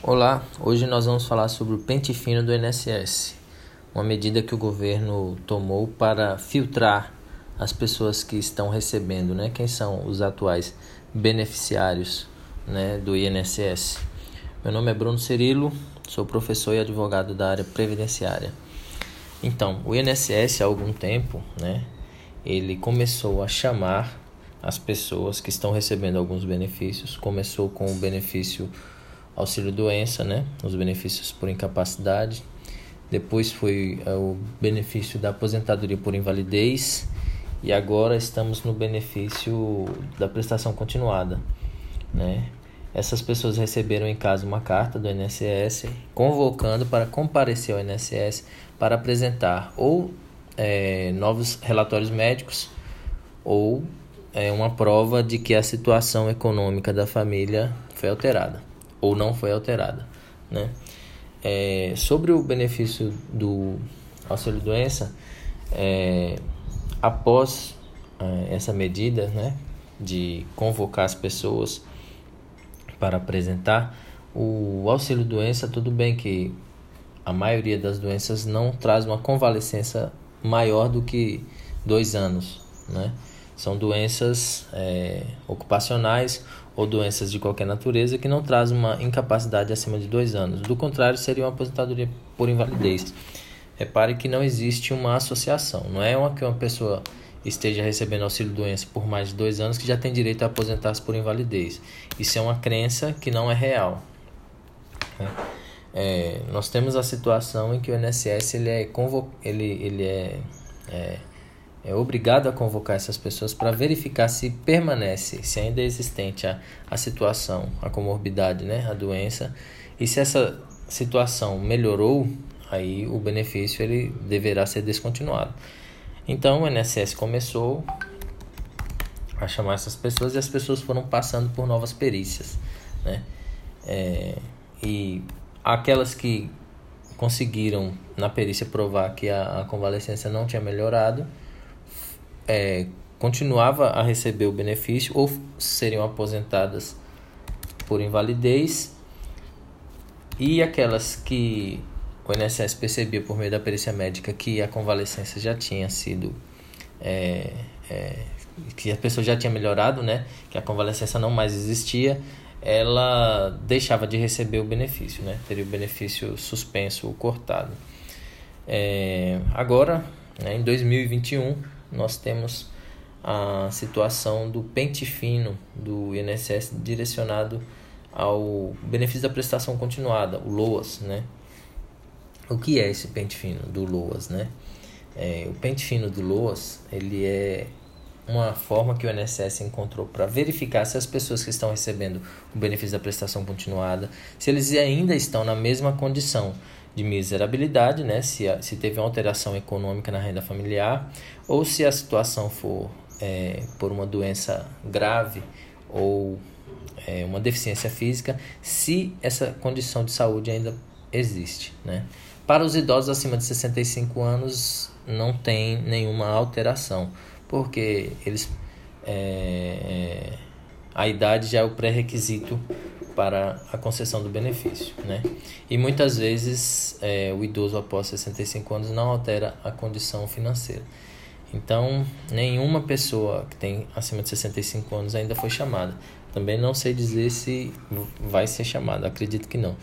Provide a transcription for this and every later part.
Olá, hoje nós vamos falar sobre o pente fino do INSS, uma medida que o governo tomou para filtrar as pessoas que estão recebendo, né? Quem são os atuais beneficiários, né, do INSS? Meu nome é Bruno Cirilo, sou professor e advogado da área previdenciária. Então, o INSS há algum tempo, né, ele começou a chamar as pessoas que estão recebendo alguns benefícios, começou com o benefício auxílio doença, né? Os benefícios por incapacidade. Depois foi é, o benefício da aposentadoria por invalidez e agora estamos no benefício da prestação continuada, né? Essas pessoas receberam em casa uma carta do INSS convocando para comparecer ao INSS para apresentar ou é, novos relatórios médicos ou é, uma prova de que a situação econômica da família foi alterada ou não foi alterada, né? É, sobre o benefício do auxílio doença, é, após é, essa medida, né, de convocar as pessoas para apresentar o auxílio doença, tudo bem que a maioria das doenças não traz uma convalescença maior do que dois anos, né? São doenças é, ocupacionais ou doenças de qualquer natureza que não trazem uma incapacidade acima de dois anos. Do contrário, seria uma aposentadoria por invalidez. Repare que não existe uma associação. Não é uma que uma pessoa esteja recebendo auxílio doença por mais de dois anos que já tem direito a aposentar-se por invalidez. Isso é uma crença que não é real. É, nós temos a situação em que o INSS ele é, convo ele, ele é, é é obrigado a convocar essas pessoas para verificar se permanece, se ainda é existente a, a situação, a comorbidade, né, a doença, e se essa situação melhorou, aí o benefício ele deverá ser descontinuado. Então o INSS começou a chamar essas pessoas e as pessoas foram passando por novas perícias, né? É, e aquelas que conseguiram na perícia provar que a, a convalescência não tinha melhorado, é, continuava a receber o benefício ou seriam aposentadas por invalidez e aquelas que o INSS percebia por meio da perícia médica que a convalescência já tinha sido é, é, que a pessoa já tinha melhorado, né, que a convalescência não mais existia, ela deixava de receber o benefício, né, teria o benefício suspenso ou cortado. É, agora, né, em 2021 nós temos a situação do pente fino do INSS direcionado ao benefício da prestação continuada, o LOAS, né? O que é esse pente fino do LOAS, né? É, o pente fino do LOAS, ele é uma forma que o INSS encontrou para verificar se as pessoas que estão recebendo o benefício da prestação continuada, se eles ainda estão na mesma condição de miserabilidade, né? se, se teve uma alteração econômica na renda familiar, ou se a situação for é, por uma doença grave ou é, uma deficiência física, se essa condição de saúde ainda existe. Né? Para os idosos acima de 65 anos, não tem nenhuma alteração, porque eles é, é a idade já é o pré-requisito para a concessão do benefício, né? E muitas vezes é, o idoso após 65 anos não altera a condição financeira. Então, nenhuma pessoa que tem acima de 65 anos ainda foi chamada. Também não sei dizer se vai ser chamada, acredito que não.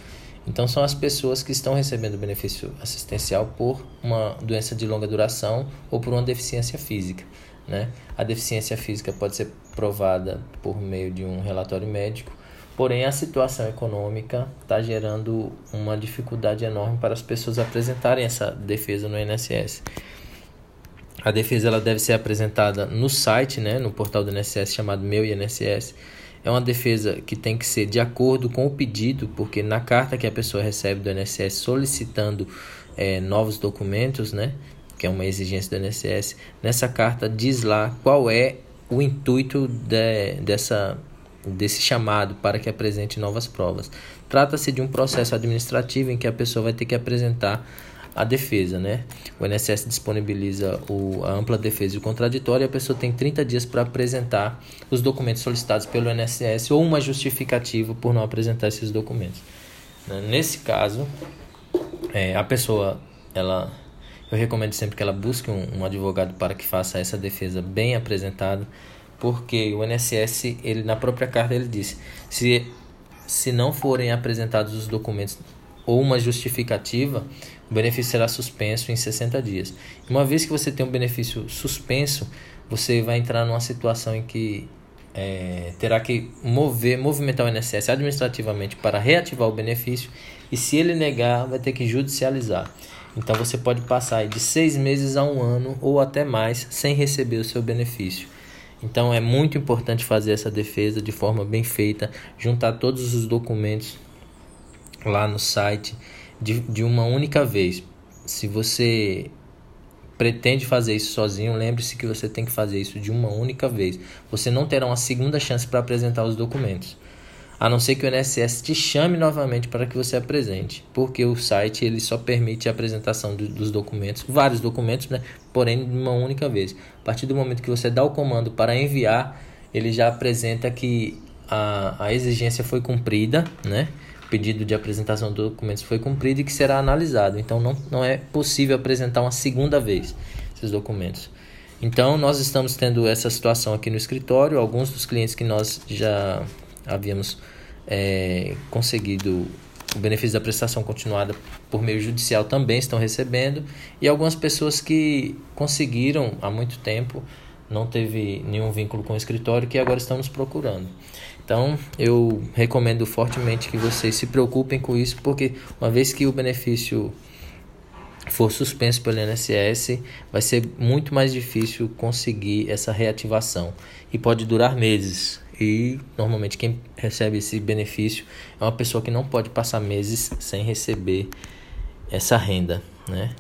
Então, são as pessoas que estão recebendo benefício assistencial por uma doença de longa duração ou por uma deficiência física. Né? A deficiência física pode ser provada por meio de um relatório médico Porém, a situação econômica está gerando uma dificuldade enorme para as pessoas apresentarem essa defesa no INSS. A defesa ela deve ser apresentada no site, né, no portal do INSS chamado Meu INSS. É uma defesa que tem que ser de acordo com o pedido, porque na carta que a pessoa recebe do INSS solicitando é, novos documentos, né, que é uma exigência do INSS, nessa carta diz lá qual é o intuito de, dessa desse chamado para que apresente novas provas. Trata-se de um processo administrativo em que a pessoa vai ter que apresentar a defesa, né? O INSS disponibiliza o, a ampla defesa e o contraditório e a pessoa tem 30 dias para apresentar os documentos solicitados pelo INSS ou uma justificativa por não apresentar esses documentos. Né? Nesse caso, é, a pessoa, ela, eu recomendo sempre que ela busque um, um advogado para que faça essa defesa bem apresentada, porque o INSS, ele na própria carta ele disse, se se não forem apresentados os documentos ou uma justificativa, o benefício será suspenso em 60 dias. Uma vez que você tem um benefício suspenso, você vai entrar numa situação em que é, terá que mover, movimentar o INSS administrativamente para reativar o benefício e se ele negar, vai ter que judicializar. Então você pode passar de seis meses a um ano ou até mais sem receber o seu benefício. Então é muito importante fazer essa defesa de forma bem feita, juntar todos os documentos lá no site de, de uma única vez. Se você pretende fazer isso sozinho, lembre-se que você tem que fazer isso de uma única vez. Você não terá uma segunda chance para apresentar os documentos. A não ser que o INSS te chame novamente para que você apresente, porque o site ele só permite a apresentação do, dos documentos, vários documentos, né? porém de uma única vez. A partir do momento que você dá o comando para enviar, ele já apresenta que a, a exigência foi cumprida, né? pedido de apresentação de documentos foi cumprido e que será analisado. Então não, não é possível apresentar uma segunda vez esses documentos. Então nós estamos tendo essa situação aqui no escritório. Alguns dos clientes que nós já havíamos é, conseguido o benefício da prestação continuada por meio judicial também estão recebendo e algumas pessoas que conseguiram há muito tempo não teve nenhum vínculo com o escritório que agora estamos procurando. Então, eu recomendo fortemente que vocês se preocupem com isso, porque uma vez que o benefício for suspenso pelo INSS, vai ser muito mais difícil conseguir essa reativação e pode durar meses. E normalmente quem recebe esse benefício é uma pessoa que não pode passar meses sem receber essa renda, né?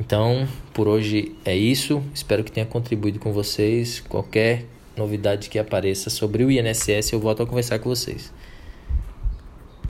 Então, por hoje é isso. Espero que tenha contribuído com vocês. Qualquer novidade que apareça sobre o INSS, eu volto a conversar com vocês.